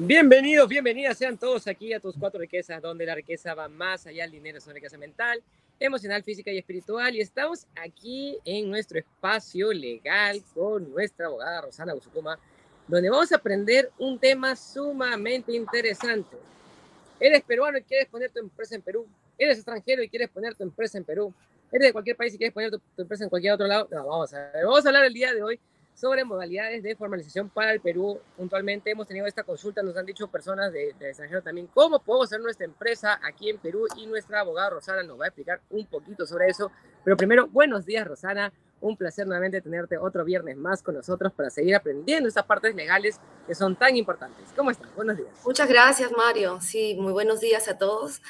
Bienvenidos, bienvenidas sean todos aquí a tus cuatro riquezas, donde la riqueza va más allá del dinero, es una riqueza mental, emocional, física y espiritual. Y estamos aquí en nuestro espacio legal con nuestra abogada Rosana Busukuma, donde vamos a aprender un tema sumamente interesante. Eres peruano y quieres poner tu empresa en Perú. Eres extranjero y quieres poner tu empresa en Perú. Eres de cualquier país y quieres poner tu, empresa en cualquier otro lado. No. Vamos a hablar el día de hoy sobre modalidades de formalización para el Perú. Puntualmente hemos tenido esta consulta, nos han dicho personas de, de extranjero también cómo podemos hacer nuestra empresa aquí en Perú y nuestra abogada Rosana nos va a explicar un poquito sobre eso. Pero primero, buenos días Rosana, un placer nuevamente tenerte otro viernes más con nosotros para seguir aprendiendo estas partes legales que son tan importantes. ¿Cómo estás? Buenos días. Muchas gracias Mario, sí, muy buenos días a todos.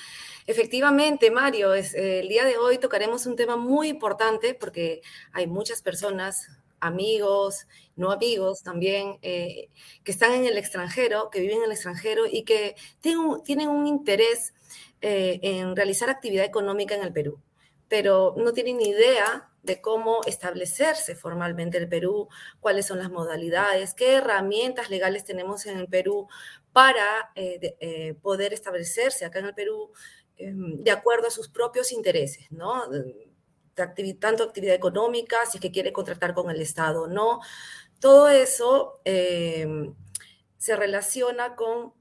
Efectivamente, Mario, es, eh, el día de hoy tocaremos un tema muy importante porque hay muchas personas amigos, no amigos también, eh, que están en el extranjero, que viven en el extranjero y que tienen un, interés eh, en realizar actividad económica en el Perú, pero no tienen ni idea de cómo establecerse formalmente en el Perú, cuáles son las modalidades, qué herramientas legales tenemos en el Perú para eh, poder establecerse acá en el Perú em, de acuerdo a sus propios intereses, ¿no? Tanto actividad económica, si es que quiere contratar con el Estado o no. Todo eso eh, se relaciona con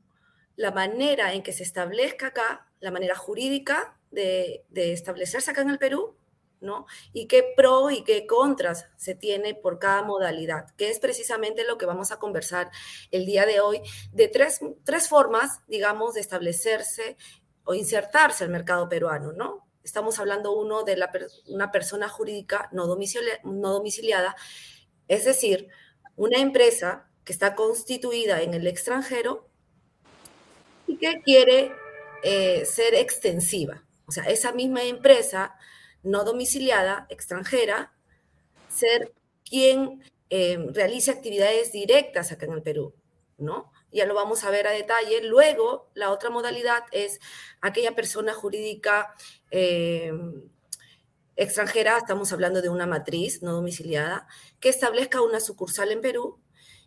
la manera en que se establezca acá, la manera jurídica de, de establecerse acá en el Perú, ¿no? Y qué pro y qué contras se tiene por cada modalidad, que es precisamente lo que vamos a conversar el día de hoy, de tres, tres formas, digamos, de establecerse o insertarse al mercado peruano, ¿no? Estamos hablando uno de una persona jurídica no domiciliada, es decir, una empresa que está constituida en el extranjero y que quiere eh, ser extensiva. O sea, esa misma empresa no domiciliada, extranjera, ser quien eh, realice actividades directas acá en el Perú, ¿no? Ya lo vamos a ver a detalle. Luego, la otra modalidad es aquella persona jurídica eh, extranjera, estamos hablando de una matriz no domiciliada, que establezca una sucursal en Perú.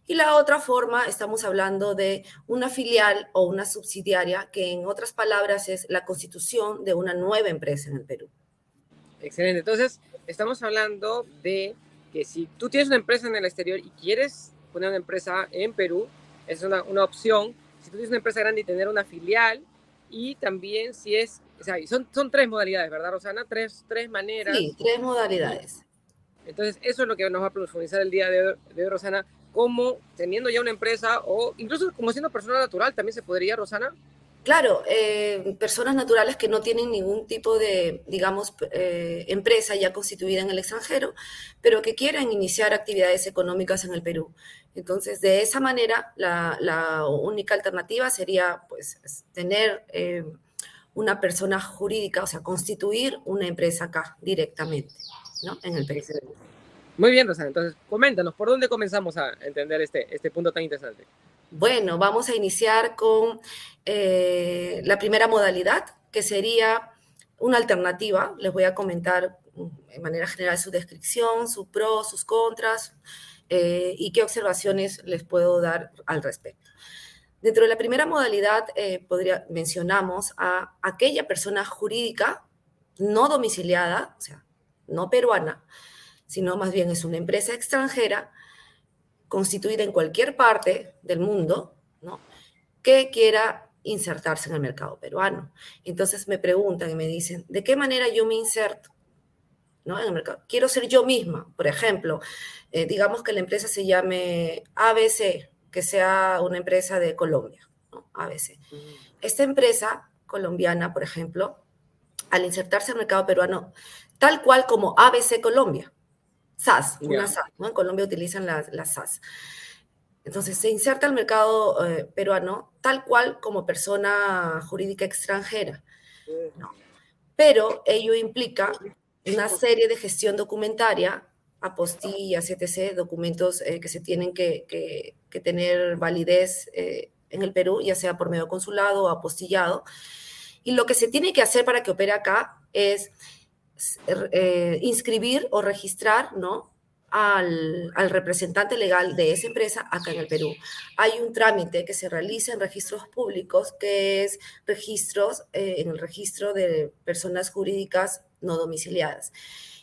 Y la otra forma, estamos hablando de una filial o una subsidiaria, que en otras palabras es la constitución de una nueva empresa en el Perú. Excelente. Entonces, estamos hablando de que si tú tienes una empresa en el exterior y quieres poner una empresa en Perú, es una, una opción. Si tú tienes una empresa grande y tener una filial, y también si es, o sea, son, son tres modalidades, ¿verdad, Rosana? Tres, tres maneras. Sí, tres modalidades. Entonces, eso es lo que nos va a profundizar el día de hoy, de hoy, Rosana, cómo teniendo ya una empresa o incluso como siendo persona natural, también se podría, Rosana. Claro, eh, personas naturales que no tienen ningún tipo de, digamos, eh, empresa ya constituida en el extranjero, pero que quieren iniciar actividades económicas en el Perú. Entonces, de esa manera, la, la única alternativa sería, pues, tener eh, una persona jurídica, o sea, constituir una empresa acá directamente, ¿no? En el Perú. Muy bien, Rosana. Entonces, coméntanos, ¿por dónde comenzamos a entender este, este punto tan interesante? Bueno, vamos a iniciar con eh, la primera modalidad, que sería una alternativa. Les voy a comentar mm, de manera general su descripción, sus pros, sus contras eh, y qué observaciones les puedo dar al respecto. Dentro de la primera modalidad, eh, podría, mencionamos a aquella persona jurídica no domiciliada, o sea, no peruana, sino más bien es una empresa extranjera constituida en cualquier parte del mundo, ¿no? que quiera insertarse en el mercado peruano. Entonces me preguntan y me dicen, ¿de qué manera yo me inserto? ¿no? En el mercado. Quiero ser yo misma, por ejemplo, eh, digamos que la empresa se llame ABC, que sea una empresa de Colombia, ¿no? ABC. Esta empresa colombiana, por ejemplo, al insertarse en el mercado peruano, tal cual como ABC Colombia, SAS, una SAS, ¿no? En Colombia utilizan las, las SAS. Entonces se inserta al mercado eh, peruano tal cual como persona jurídica extranjera. ¿no? Pero ello implica una serie de gestión documentaria, apostillas, etc., documentos eh, que se tienen que, que, que tener validez eh, en el Perú, ya sea por medio consulado o apostillado. Y lo que se tiene que hacer para que opere acá es eh, inscribir o registrar, ¿no? al, representante legal de esa empresa acá en el Perú. Hay un trámite que se realiza en registros públicos, que es registros, eh, en el registro de personas jurídicas no domiciliadas.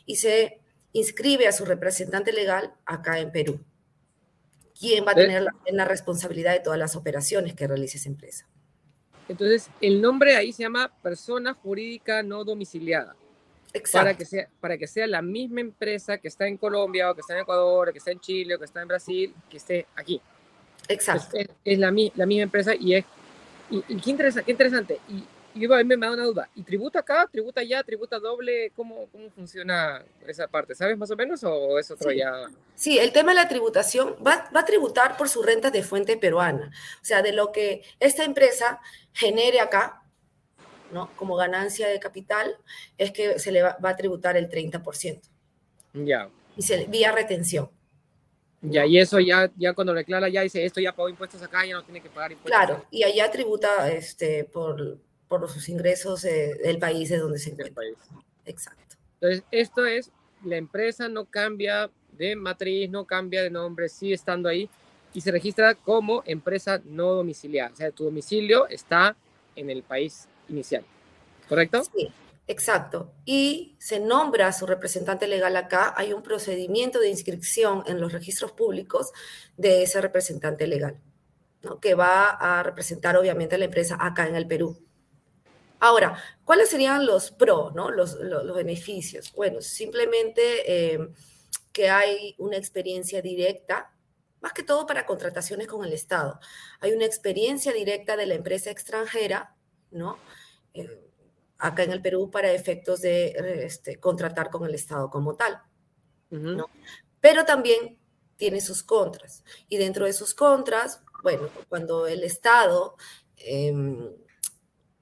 Y se inscribe a su representante legal acá en Perú. ¿Quién va a tener la, la responsabilidad de todas las operaciones que realice esa empresa? Entonces, el nombre ahí se llama persona jurídica no domiciliada. Exacto. Para que, sea, para que sea la misma empresa que está en Colombia o que está en Ecuador o que está en Chile o que está en Brasil, que esté aquí. Exacto. Es, la, la, misma empresa y es... Y, qué, interesante, qué interesante. Y, y a mí me da una duda. ¿Y tributa acá, tributa allá, tributa doble? ¿Cómo, ¿Cómo funciona esa parte? ¿Sabes más o menos o es otro ya? Sí, el tema de la tributación va, va, a tributar por su renta de fuente peruana. O sea, de lo que esta empresa genere acá, ¿no? Como ganancia de capital, es que se le va, a tributar el 30%. Ya. Y se, vía retención. Ya, y eso ya, ya cuando declara ya dice, esto ya pagó impuestos acá, ya no tiene que pagar impuestos. Claro, y allá tributa este, por, por sus ingresos del país de donde se encuentra. Exacto. Entonces, esto es, la empresa no cambia de matriz, no cambia de nombre, sigue estando ahí y se registra como empresa no domiciliada. O sea, tu domicilio está en el país inicial. ¿Correcto? Sí, exacto. Y se nombra a su representante legal acá. Hay un procedimiento de inscripción en los registros públicos de ese representante legal, ¿no? que va a representar obviamente a la empresa acá en el Perú. Ahora, ¿cuáles serían los pros, ¿no? los, beneficios? Bueno, simplemente eh, que hay una experiencia directa, más que todo para contrataciones con el Estado. Hay una experiencia directa de la empresa extranjera, ¿no? Eh, acá en el Perú para efectos de este, contratar con el Estado como tal, ¿no? Pero también tiene sus contras. Y dentro de sus contras, bueno, cuando el Estado... Em,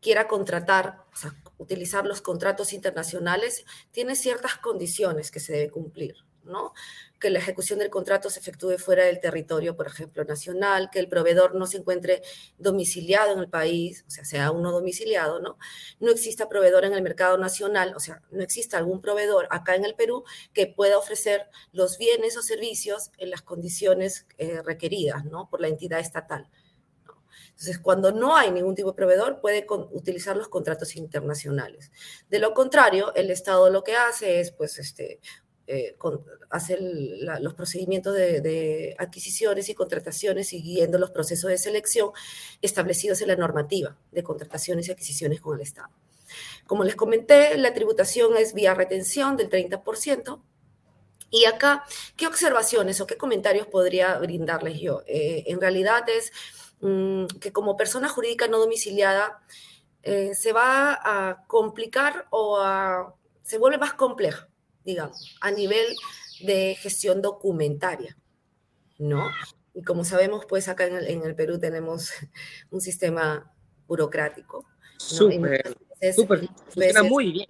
quiera contratar, o sea, utilizar los contratos internacionales, tiene ciertas condiciones que se debe cumplir, ¿no? Que la ejecución del contrato se efectúe fuera del territorio, por ejemplo, nacional, que el proveedor no se encuentre domiciliado en el país, o sea, sea uno domiciliado, ¿no? No exista proveedor en el mercado nacional, o sea, no exista algún proveedor acá en el Perú que pueda ofrecer los bienes o servicios en las condiciones eh, requeridas, ¿no? Por la entidad estatal. Entonces, cuando no hay ningún tipo de proveedor, puede utilizar los contratos internacionales. De lo contrario, el Estado lo que hace es, pues, este, eh, hacer los procedimientos de, adquisiciones y contrataciones siguiendo los procesos de selección establecidos en la normativa de contrataciones y adquisiciones con el Estado. Como les comenté, la tributación es vía retención del 30%. Y acá, ¿qué observaciones o qué comentarios podría brindarles yo? Eh, en realidad es Mm, que como persona jurídica no domiciliada eh, se va a complicar o se vuelve más compleja, digamos, a nivel de gestión documentaria, ¿no? Y como sabemos, pues acá en el, Perú tenemos un sistema burocrático. Súper, súper, muy bien.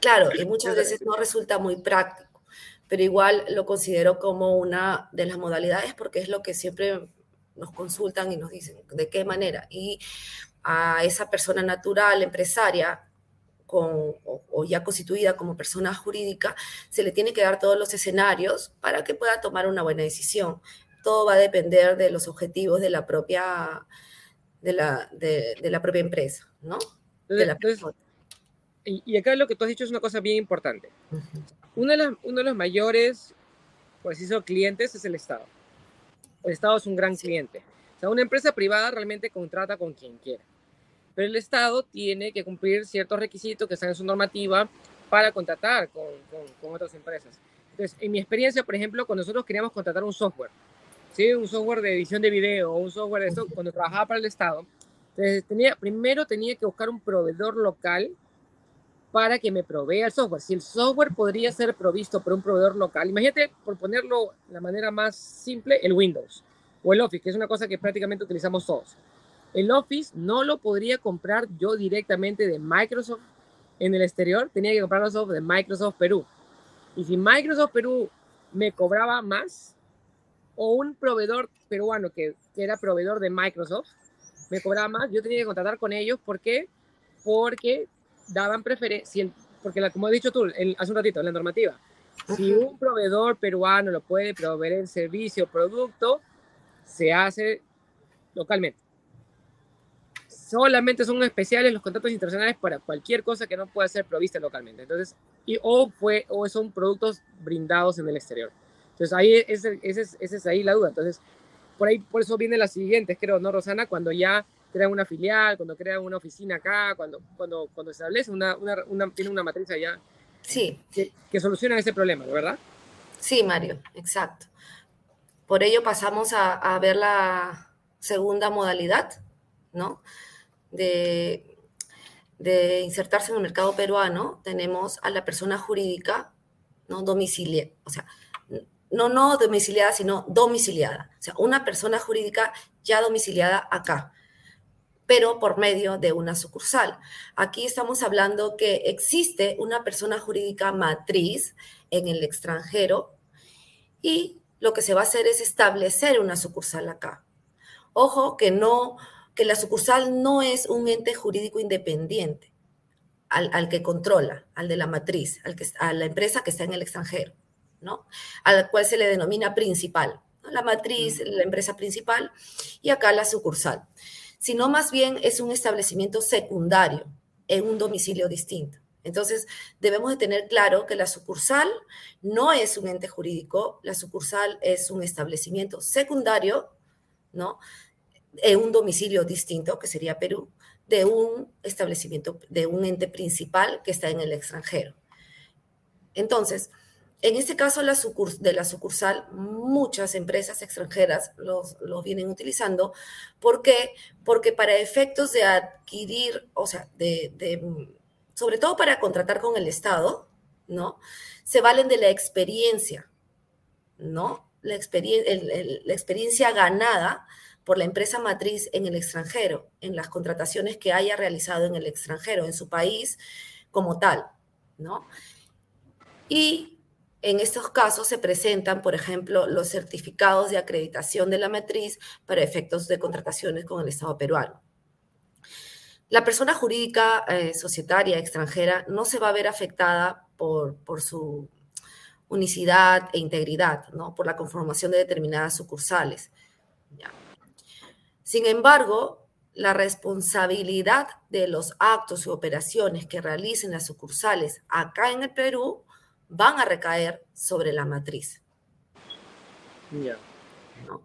Claro, y muchas veces no resulta muy práctico pero igual lo considero como una de las modalidades porque es lo que siempre nos consultan y nos dicen de qué manera. Y a esa persona natural, empresaria, con, o, ya constituida como persona jurídica, se le tiene que dar todos los escenarios para que pueda tomar una buena decisión. Todo va a depender de los objetivos de la propia, de la, de, la propia empresa, ¿no? De la y, acá lo que tú has dicho es una cosa bien importante. uno, de uno de los mayores, pues eso, clientes es el Estado. El Estado es un gran cliente. O sea, una empresa privada realmente contrata con quien quiera. Pero el Estado tiene que cumplir ciertos requisitos que están en su normativa para contratar con, otras empresas. Entonces, en mi experiencia, por ejemplo, cuando nosotros queríamos contratar un software, ¿sí? un software de edición de video un software de esto, cuando trabajaba para el Estado, tenía, primero tenía que buscar un proveedor local para que me provea el software. Si el software podría ser provisto por un proveedor local, imagínate, por ponerlo de la manera más simple, el Windows o el Office, que es una cosa que prácticamente utilizamos todos. El Office no lo podría comprar yo directamente de Microsoft en el exterior, tenía que comprarlo de Microsoft Perú. Y si Microsoft Perú me cobraba más, o un proveedor peruano que, que era proveedor de Microsoft, me cobraba más, yo tenía que contratar con ellos. ¿Por qué? Porque daban preferencia, porque la, como he dicho tú hace un ratito, en la normativa, Si un proveedor peruano lo puede proveer el servicio o producto, se hace localmente. Solamente son especiales los contratos internacionales para cualquier cosa que no pueda ser provista localmente. Entonces, y, o, fue, o son productos brindados en el exterior. Entonces, ahí esa es, es ahí la duda. Entonces, por ahí, por eso viene las siguientes, creo, ¿no, Rosana? Cuando ya crean una filial, cuando crean una oficina acá, cuando, cuando, cuando establece una, una, una, tiene una matriz allá. Sí. Que, que soluciona ese problema, ¿verdad? Sí, Mario, exacto. Por ello pasamos a, a ver la segunda modalidad, ¿no? De, de, insertarse en el mercado peruano, tenemos a la persona jurídica, ¿no? Domicilia, o sea, no, no domiciliada, sino domiciliada. O sea, una persona jurídica ya domiciliada acá, pero por medio de una sucursal. Aquí estamos hablando que existe una persona jurídica matriz en el extranjero y lo que se va a hacer es establecer una sucursal acá. Ojo que no, que la sucursal no es un ente jurídico independiente al, al que controla, al de la matriz, al que, a la empresa que está en el extranjero. ¿no? Al cual se le denomina principal, ¿no? la matriz, la empresa principal y acá la sucursal, sino más bien es un establecimiento secundario en un domicilio distinto. Entonces, debemos de tener claro que la sucursal no es un ente jurídico, la sucursal es un establecimiento secundario, ¿no? En un domicilio distinto, que sería Perú, de un establecimiento, de un ente principal que está en el extranjero. Entonces, en este caso de la sucursal, muchas empresas extranjeras los, los, vienen utilizando. ¿Por qué? Porque para efectos de adquirir, o sea, de, de, sobre todo para contratar con el Estado, ¿no? Se valen de la experiencia, ¿no? La, experien el, la experiencia ganada por la empresa matriz en el extranjero, en las contrataciones que haya realizado en el extranjero, en su país como tal, ¿no? Y en estos casos se presentan, por ejemplo, los certificados de acreditación de la matriz para efectos de contrataciones con el Estado peruano. La persona jurídica eh, societaria extranjera no se va a ver afectada por, por su unicidad e integridad, ¿no? por la conformación de determinadas sucursales. ¿ya? Sin embargo, la responsabilidad de los actos y operaciones que realicen las sucursales acá en el Perú van a recaer sobre la matriz. Yeah. ¿no?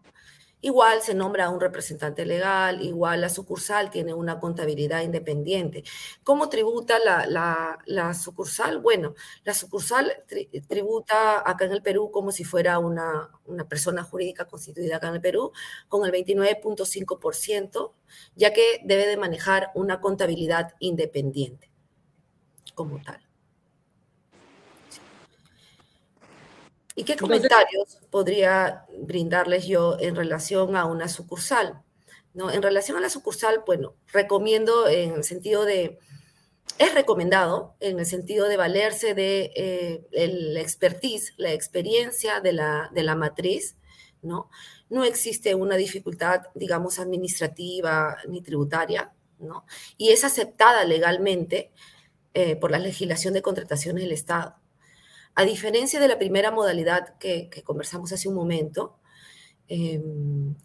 Igual se nombra un representante legal, igual la sucursal tiene una contabilidad independiente. ¿Cómo tributa la, la, sucursal? Bueno, la sucursal tri tributa acá en el Perú como si fuera una, una persona jurídica constituida acá en el Perú, con el 29.5%, ya que debe de manejar una contabilidad independiente como tal. ¿Y qué comentarios podría brindarles yo en relación a una sucursal? ¿No? En relación a la sucursal, bueno, recomiendo en el sentido de, es recomendado en el sentido de valerse de eh, el expertise, la experiencia de la, de la matriz, ¿no? No existe una dificultad, digamos, administrativa ni tributaria, ¿no? Y es aceptada legalmente eh, por la legislación de contrataciones del Estado. A diferencia de la primera modalidad que, conversamos hace un momento, eh,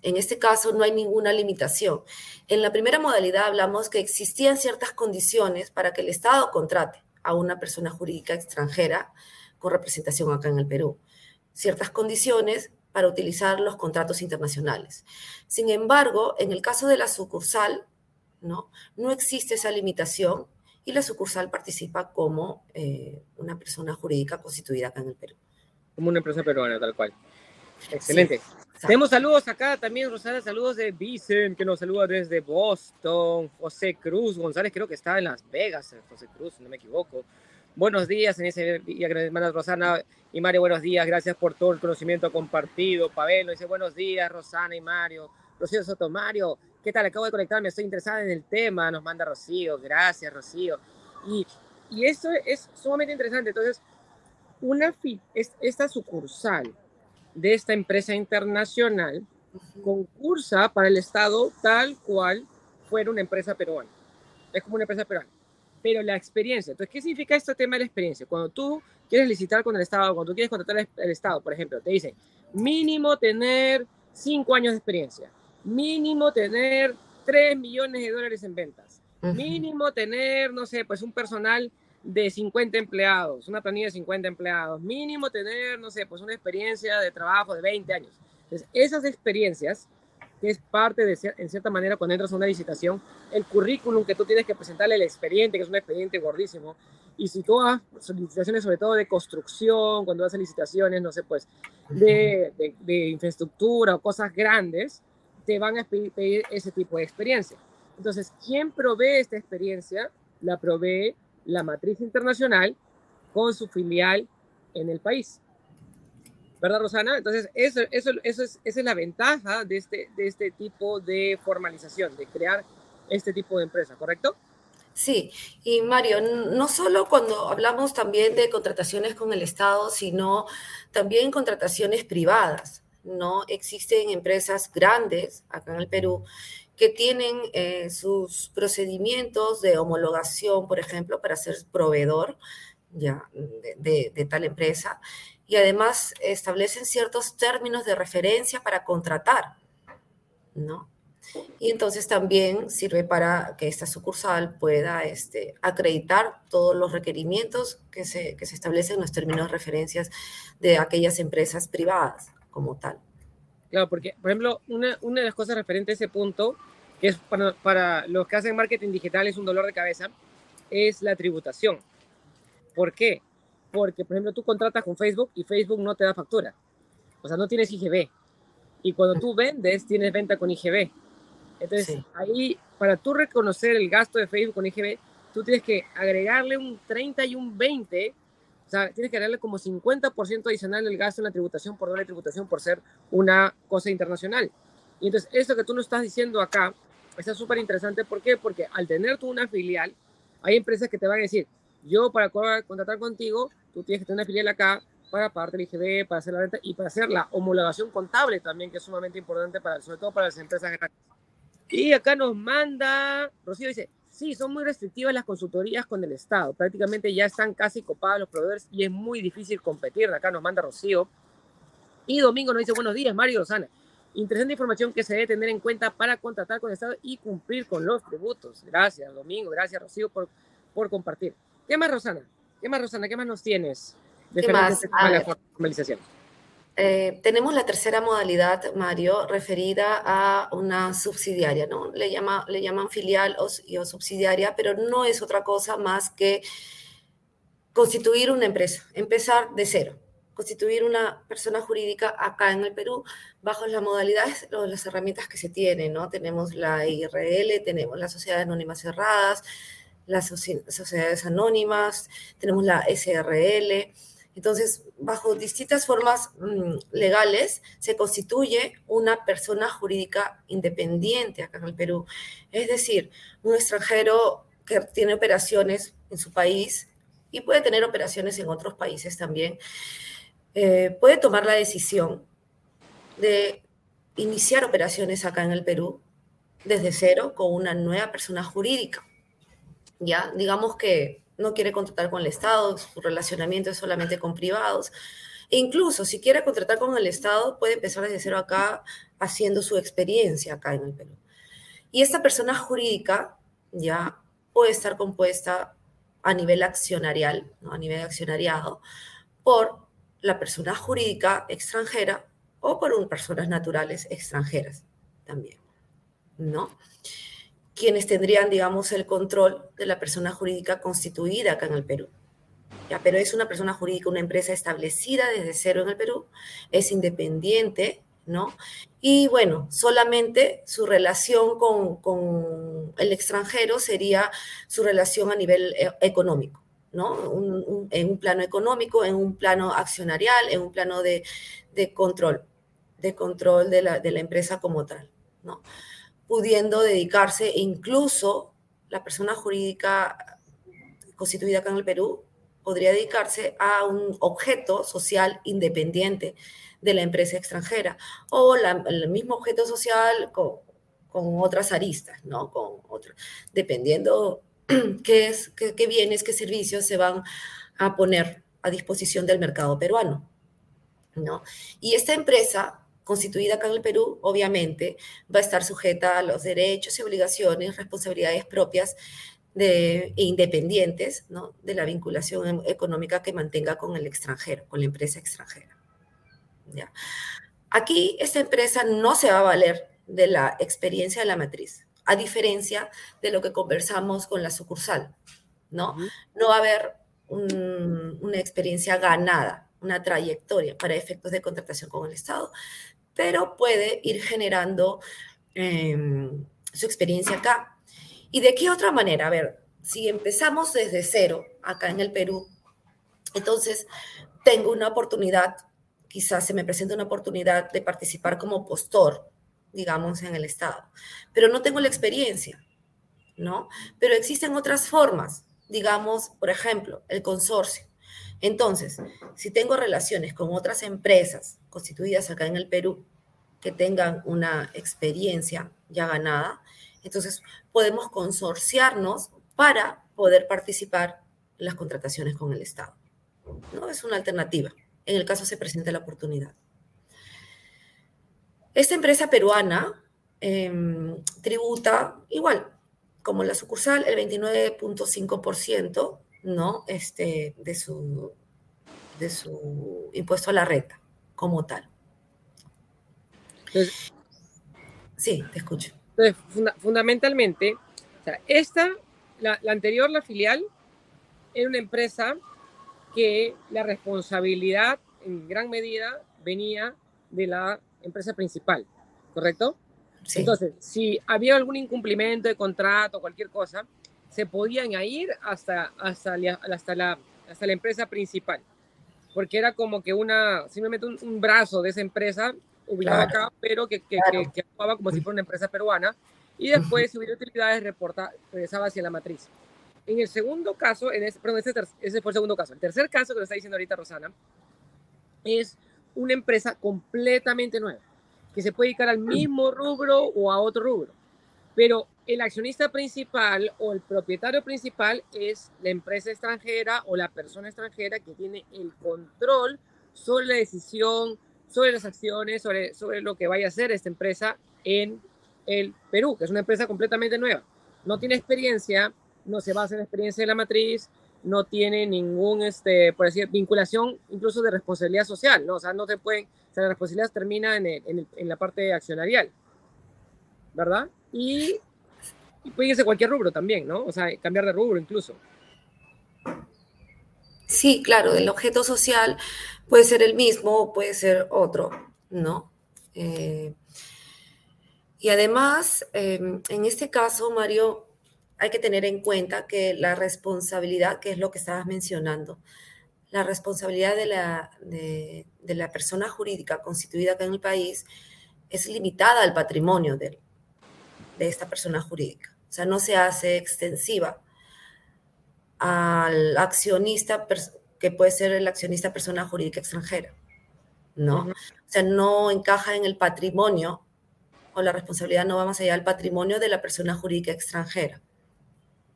en este caso no hay ninguna limitación. En la primera modalidad hablamos que existían ciertas condiciones para que el Estado contrate a una persona jurídica extranjera con representación acá en el Perú. Ciertas condiciones para utilizar los contratos internacionales. Sin embargo, en el caso de la sucursal, no, no existe esa limitación y la sucursal participa como eh, una persona jurídica constituida acá en el Perú. Como una empresa peruana, tal cual. Excelente. Sí, Tenemos saludos acá también, Rosana, saludos de Vicen, que nos saluda desde Boston. José Cruz González, creo que está en Las Vegas, José Cruz, si no me equivoco. Buenos días en ese día, hermanas Rosana y Mario, buenos días. Gracias por todo el conocimiento compartido. Pavel dice buenos días, Rosana y Mario. Rocío Soto, Mario, ¿Qué tal? Acabo de conectarme, estoy interesada en el tema, nos manda Rocío, gracias Rocío. Y, y esto es sumamente interesante. Entonces, una esta sucursal de esta empresa internacional concursa para el Estado tal cual fuera una empresa peruana. Es como una empresa peruana. pero la experiencia. Entonces, ¿qué significa este tema de la experiencia? Cuando tú quieres licitar con el Estado, cuando tú quieres contratar al Estado, por ejemplo, te dicen mínimo tener cinco años de experiencia, mínimo tener 3 millones de dólares en ventas, mínimo tener, no sé, pues un personal de 50 empleados, una planilla de 50 empleados, mínimo tener, no sé, pues una experiencia de trabajo de 20 años. Entonces, esas experiencias, que es parte de, en cierta manera, cuando entras a una licitación, el currículum que tú tienes que presentarle al expediente, que es un expediente gordísimo, y si tú vas licitaciones sobre todo de construcción, cuando haces licitaciones, no sé, pues, de, de, de infraestructura o cosas grandes, te van a pedir, ese tipo de experiencia. Entonces, ¿quién provee esta experiencia? La provee la matriz internacional con su filial en el país. ¿Verdad, Rosana? Entonces, eso, eso, eso es, esa es la ventaja de este, de este tipo de formalización, de crear este tipo de empresa, ¿correcto? Sí, y Mario, no solo cuando hablamos también de contrataciones con el Estado, sino también contrataciones privadas. ¿No? Existen empresas grandes acá en el Perú que tienen eh, sus procedimientos de homologación, por ejemplo, para ser proveedor ya, de, tal empresa y además establecen ciertos términos de referencia para contratar, ¿no? Y entonces también sirve para que esta sucursal pueda este, acreditar todos los requerimientos que se, que se establecen en los términos de referencias de aquellas empresas privadas como tal. Claro, porque, por ejemplo, una, una de las cosas referentes a ese punto, que es para, para, los que hacen marketing digital es un dolor de cabeza, es la tributación. ¿Por qué? Porque, por ejemplo, tú contratas con Facebook y Facebook no te da factura. O sea, no tienes IGB. Y cuando tú vendes, tienes venta con IGB. Entonces, ahí, para tú reconocer el gasto de Facebook con IGB, tú tienes que agregarle un 30 y un 20 o sea, tienes que darle como 50% adicional del gasto en la tributación por doble tributación por ser una cosa internacional. Y entonces, esto que tú nos estás diciendo acá está súper interesante. ¿Por qué? Porque al tener tú una filial, hay empresas que te van a decir, yo para contratar contigo, tú tienes que tener una filial acá para pagarte el IGB, para hacer la renta y para hacer la homologación contable también, que es sumamente importante, para, sobre todo para las empresas grandes. Y acá nos manda, Rocío dice, Sí, son muy restrictivas las consultorías con el Estado. Prácticamente ya están casi copados los proveedores y es muy difícil competir. Acá nos manda Rocío. Y Domingo nos dice buenos días, Mario Rosana. Interesante información que se debe tener en cuenta para contratar con el Estado y cumplir con los tributos. Gracias, Domingo. Gracias, Rocío, por, por compartir. ¿Qué más, Rosana? ¿Qué más, Rosana? ¿Qué más nos tienes de ¿Qué más? la formalización? Eh, tenemos la tercera modalidad, Mario, referida a una subsidiaria, ¿no? Le, llama, le llaman filial o, o, subsidiaria, pero no es otra cosa más que constituir una empresa, empezar de cero, constituir una persona jurídica acá en el Perú bajo las modalidades o las herramientas que se tienen, ¿no? Tenemos la IRL, tenemos las sociedades anónimas cerradas, las sociedades anónimas, tenemos la SRL, entonces, bajo distintas formas mm, legales, se constituye una persona jurídica independiente acá en el Perú. Es decir, un extranjero que tiene operaciones en su país y puede tener operaciones en otros países también, eh, puede tomar la decisión de iniciar operaciones acá en el Perú desde cero con una nueva persona jurídica. Ya, digamos que no quiere contratar con el Estado, su relacionamiento es solamente con privados. E incluso si quiere contratar con el Estado, puede empezar desde cero acá haciendo su experiencia acá en el Perú. Y esta persona jurídica ya puede estar compuesta a nivel accionarial, a nivel accionariado, por la persona jurídica extranjera o por personas naturales extranjeras también, ¿no? Quienes tendrían, digamos, el control de la persona jurídica constituida acá en el Perú. Ya, pero es una persona jurídica, una empresa establecida desde cero en el Perú, es independiente, ¿no? Y bueno, solamente su relación con, con el extranjero sería su relación a nivel eh, económico, ¿no? en un plano económico, en un plano accionarial, en un plano de, de control, de control de la, de la empresa como tal, ¿no? Pudiendo dedicarse, e incluso la persona jurídica constituida acá en el Perú podría dedicarse a un objeto social independiente de la empresa extranjera o el mismo objeto social con, otras aristas, ¿no? Con dependiendo qué, es, qué, qué bienes, qué servicios se van a poner a disposición del mercado peruano. ¿no? Y esta empresa constituida acá en el Perú, obviamente, va a estar sujeta a los derechos y obligaciones, responsabilidades propias de, e independientes ¿no? de la vinculación em, económica que mantenga con el extranjero, con la empresa extranjera. ¿ya? Aquí esta empresa no se va a valer de la experiencia de la matriz, a diferencia de lo que conversamos con la sucursal. No, no va a haber una experiencia ganada, una trayectoria para efectos de contratación con el Estado, pero puede ir generando em, su experiencia acá. ¿Y de qué otra manera? A ver, si empezamos desde cero acá en el Perú, entonces tengo una oportunidad, quizás se me presenta una oportunidad de participar como postor, digamos, en el Estado, pero no tengo la experiencia, ¿no? Pero existen otras formas, digamos, por ejemplo, el consorcio. Entonces, si tengo relaciones con otras empresas constituidas acá en el Perú que tengan una experiencia ya ganada, entonces podemos consorciarnos para poder participar en las contrataciones con el Estado. ¿no? Es una alternativa, en el caso se presente la oportunidad. Esta empresa peruana em, tributa igual, como la sucursal, el 29.5% ¿no? Este, de, su, de su impuesto a la renta como tal. sí, te escucho. fundamentalmente, esta, la, anterior, la filial, era una empresa que la responsabilidad en gran medida venía de la empresa principal, ¿correcto? Entonces, si había algún incumplimiento de contrato, cualquier cosa, se podían ir hasta, hasta, la, hasta, la, hasta la empresa principal, porque era como que una, simplemente un, brazo de esa empresa ubicado acá, pero que, que, que, actuaba como si fuera una empresa peruana, y después, si hubiera utilidades, reporta, regresaba hacia la matriz. En el segundo caso, en ese, perdón, ese, ese fue el segundo caso. El tercer caso que lo está diciendo ahorita Rosana es una empresa completamente nueva, que se puede dedicar al mismo rubro o a otro rubro. Pero el accionista principal o el propietario principal es la empresa extranjera o la persona extranjera que tiene el control sobre la decisión, sobre las acciones, sobre, sobre lo que vaya a hacer esta empresa en el Perú, que es una empresa completamente nueva. No tiene experiencia, no se basa en la experiencia de la matriz, no tiene ningún, este, por decir, vinculación incluso de responsabilidad social, ¿no? O sea, no se puede, o sea, la responsabilidad termina en, en, en la parte accionarial, ¿verdad? Y y puede irse cualquier rubro también, ¿no? O sea, cambiar de rubro incluso. Sí, claro, el objeto social puede ser el mismo o puede ser otro, ¿no? Eh, y además, em, en este caso, Mario, hay que tener en cuenta que la responsabilidad, que es lo que estabas mencionando, la responsabilidad de la, de, la persona jurídica constituida acá en el país es limitada al patrimonio de, de esta persona jurídica. O sea, no se hace extensiva al accionista, que puede ser el accionista persona jurídica extranjera, ¿no? O sea, no encaja en el patrimonio o la responsabilidad no va más allá del patrimonio de la persona jurídica extranjera,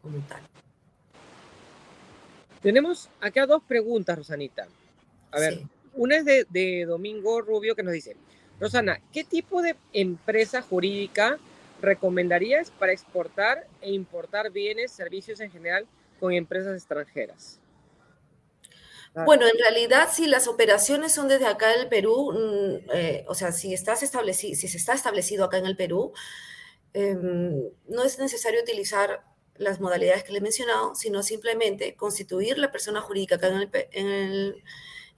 como tal. Tenemos acá dos preguntas, Rosanita. A ver, una es de, de Domingo Rubio que nos dice, Rosana, ¿qué tipo de empresa jurídica recomendarías para exportar e importar bienes, servicios en general con empresas extranjeras? Bueno, en realidad, si las operaciones son desde acá del Perú, mm, eh, o sea, si, estás establecido, si se está establecido acá en el Perú, em, no es necesario utilizar las modalidades que le he mencionado, sino simplemente constituir la persona jurídica acá en el, en el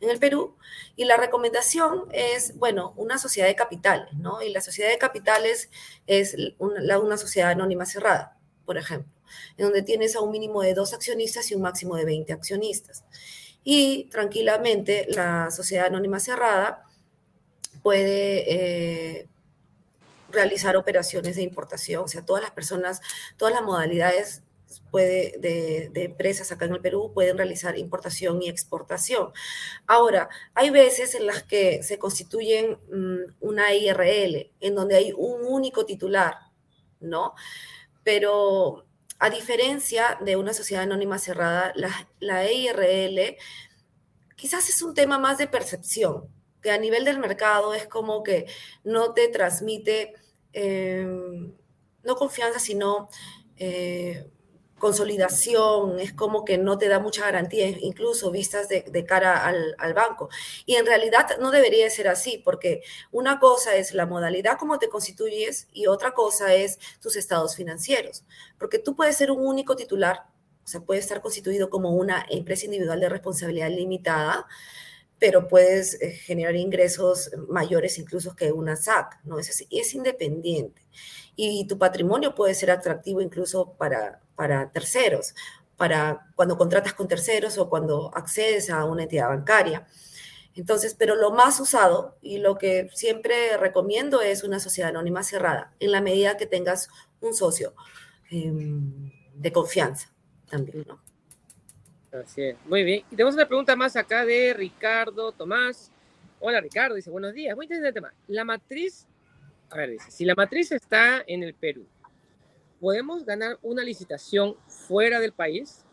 en el Perú. Y la recomendación es, bueno, una sociedad de capitales, ¿no? Y la sociedad de capitales es una, una sociedad anónima cerrada, por ejemplo, en donde tienes a un mínimo de dos accionistas y un máximo de 20 accionistas. Y tranquilamente la sociedad anónima cerrada puede eh, realizar operaciones de importación, o sea, todas las personas, todas las modalidades puede, de, empresas acá en el Perú pueden realizar importación y exportación. Ahora, hay veces en las que se constituyen mm, una IRL, en donde hay un único titular, ¿no? Pero a diferencia de una sociedad anónima cerrada, la, la EIRL quizás es un tema más de percepción, que a nivel del mercado es como que no te transmite, em, no confianza, sino eh, consolidación, es como que no te da mucha garantía, incluso vistas de, cara al, banco. Y en realidad no debería ser así, porque una cosa es la modalidad como te constituyes y otra cosa es tus estados financieros, porque tú puedes ser un único titular o sea, puede estar constituido como una empresa individual de responsabilidad limitada, pero puedes eh, generar ingresos mayores incluso que una SAC, ¿no? Es, así, es independiente. Y tu patrimonio puede ser atractivo incluso para, para terceros, para cuando contratas con terceros o cuando accedes a una entidad bancaria. Entonces, pero lo más usado y lo que siempre recomiendo es una sociedad anónima cerrada, en la medida que tengas un socio em, de confianza también, ¿no? Así es. Muy bien. Y tenemos una pregunta más acá de Ricardo Tomás. Hola Ricardo, dice, buenos días. Muy interesante tema. La matriz, a ver, dice, si la matriz está en el Perú, ¿podemos ganar una licitación fuera del país?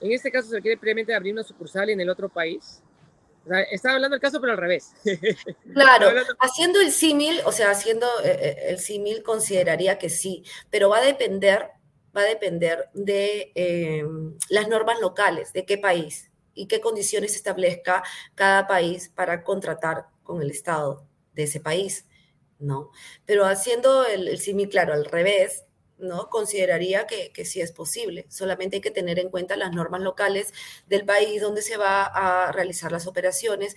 En este caso se requiere previamente abrir una sucursal en el otro país. O sea, estaba hablando del caso, pero al revés. Claro, haciendo el símil, o sea, haciendo eh, eh, el símil, consideraría que sí, pero va a depender va a depender de eh, las normas locales, de qué país y qué condiciones establezca cada país para contratar con el Estado de ese país, ¿no? Pero haciendo el, el claro, al revés, ¿no? Consideraría que, que, sí es posible. Solamente hay que tener en cuenta las normas locales del país donde se va a realizar las operaciones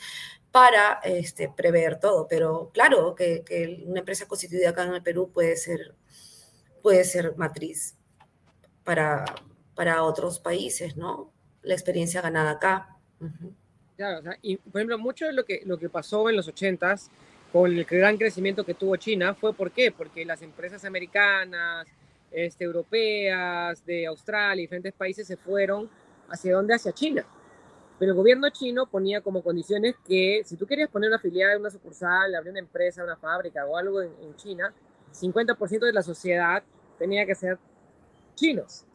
para este, prever todo. Pero claro que, que, una empresa constituida acá en el Perú puede ser, puede ser matriz para, para otros países, ¿no? La experiencia ganada acá. Claro, y por ejemplo, mucho de lo que, lo que pasó en los 80s con el gran crecimiento que tuvo China fue ¿por qué? Porque las empresas americanas, este, europeas, de Australia y diferentes países se fueron hacia dónde? Hacia China. Pero el gobierno chino ponía como condiciones que si tú querías poner una filial, una sucursal, abrir una empresa, una fábrica o algo en, en China, 50% de la sociedad tenía que ser chinos.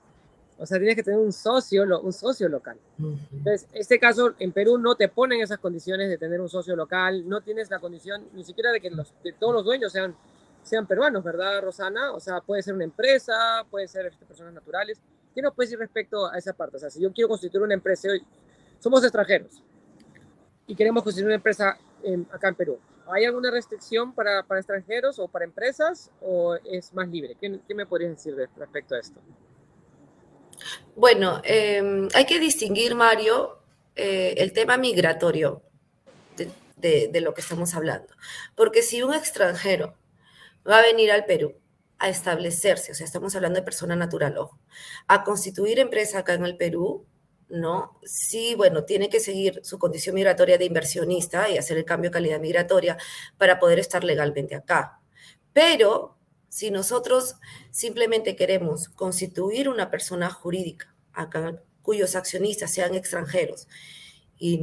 O sea, tienes que tener un socio, un socio local. Entonces, este caso, en Perú no te ponen esas condiciones de tener un socio local, no tienes la condición ni siquiera de que, los, todos los dueños sean, sean peruanos, ¿verdad, Rosana? O sea, puede ser una empresa, puede ser este, personas naturales. ¿Qué nos puedes decir respecto a esa parte? O sea, si yo quiero constituir una empresa, somos extranjeros y queremos constituir una empresa acá en Perú, ¿hay alguna restricción para, para, extranjeros o para empresas o es más libre? ¿Qué, me podrías decir respecto a esto? Bueno, em, hay que distinguir, Mario, eh, el tema migratorio de, de, lo que estamos hablando. Porque si un extranjero va a venir al Perú a establecerse, o sea, estamos hablando de persona natural, ojo, a constituir empresa acá en el Perú, ¿no? Sí, bueno, tiene que seguir su condición migratoria de inversionista y hacer el cambio de calidad migratoria para poder estar legalmente acá. Pero si nosotros simplemente queremos constituir una persona jurídica acá, cuyos accionistas sean extranjeros y,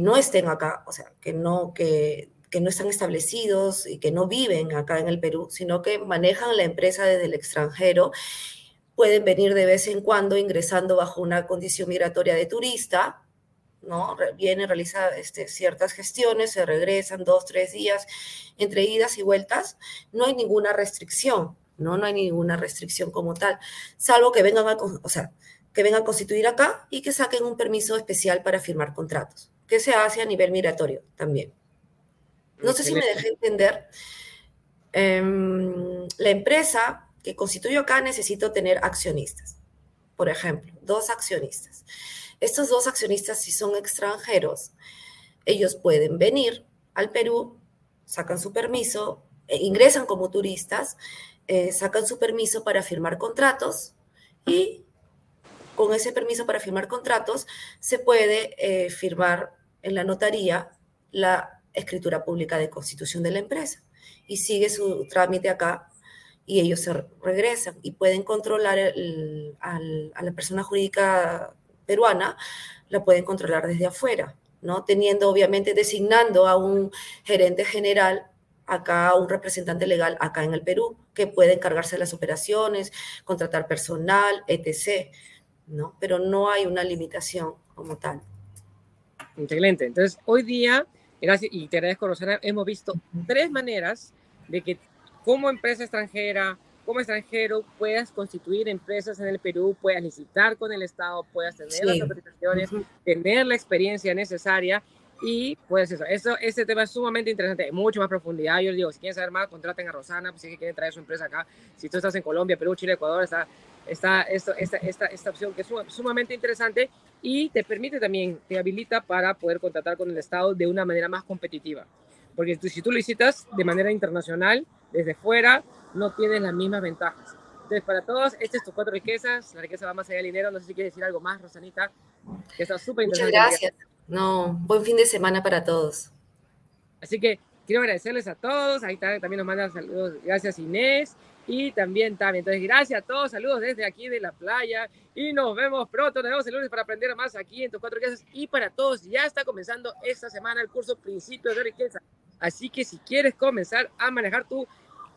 no estén acá, o sea, que no, que, que no están establecidos y que no viven acá en el Perú, sino que manejan la empresa desde el extranjero pueden venir de vez en cuando ingresando bajo una condición migratoria de turista, ¿no? Vienen, realizan este, ciertas gestiones, se regresan dos, tres días, entre idas y vueltas, no hay ninguna restricción, ¿no? No hay ninguna restricción como tal, salvo que vengan a, o sea, que vengan a constituir acá y que saquen un permiso especial para firmar contratos, que se hace a nivel migratorio también. No sé si me dejé entender. Em, la empresa que constituyo acá necesito tener accionistas. Por ejemplo, dos accionistas. Estos dos accionistas, si son extranjeros, ellos pueden venir al Perú, sacan su permiso, e ingresan como turistas, eh, sacan su permiso para firmar contratos y con ese permiso para firmar contratos se puede eh, firmar en la notaría la escritura pública de constitución de la empresa y sigue su trámite acá y ellos se regresan y pueden controlar a la persona jurídica peruana, la pueden controlar desde afuera, ¿no? Teniendo, obviamente, designando a un gerente general acá un representante legal acá en el Perú que puede encargarse de las operaciones, contratar personal, etc. ¿no? Pero no hay una limitación como tal. Excelente. Entonces, hoy día, gracias, y te agradezco, Rosana, hemos visto tres maneras de que como empresa extranjera, como extranjero, puedas constituir empresas en el Perú, puedas licitar con el Estado, puedas tener las autorizaciones, tener la experiencia necesaria y pues eso, eso, este tema es sumamente interesante, mucho más profundidad. Yo les digo, si quieren saber más, contraten a Rosana, pues si quieren traer su empresa acá. Si tú estás en Colombia, Perú, Chile, Ecuador, está, está esto, esta, esta, esta opción que es sumamente interesante y te permite también, te habilita para poder contratar con el Estado de una manera más competitiva. Porque si tú lo de manera internacional, desde fuera, no tienes las mismas ventajas. Entonces, para todos, estas es tus cuatro riquezas. La riqueza va más allá del dinero. No sé si quieres decir algo más, Rosanita, que está súper interesante. Muchas gracias. No, buen fin de semana para todos. Así que quiero agradecerles a todos. Ahí también nos mandan saludos. Gracias, Inés. Y también también. Entonces, gracias a todos. Saludos desde aquí de la playa. Y nos vemos pronto. Nos vemos el lunes para aprender más aquí en tus cuatro riquezas. Y para todos, ya está comenzando esta semana el curso Principios de Riqueza. Así que si quieres comenzar a manejar tu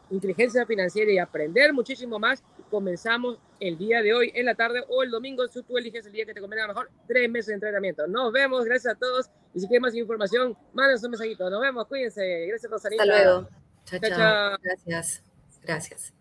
inteligencia financiera y aprender muchísimo más, comenzamos el día de hoy en la tarde o el domingo, si tú eliges el día que te convenga mejor, tres meses de entrenamiento. Nos vemos, gracias a todos. Y si quieren más información, mándenos un mensajito. Nos vemos, cuídense. Gracias, Rosalita. Hasta luego. chao. chao. Gracias. Gracias.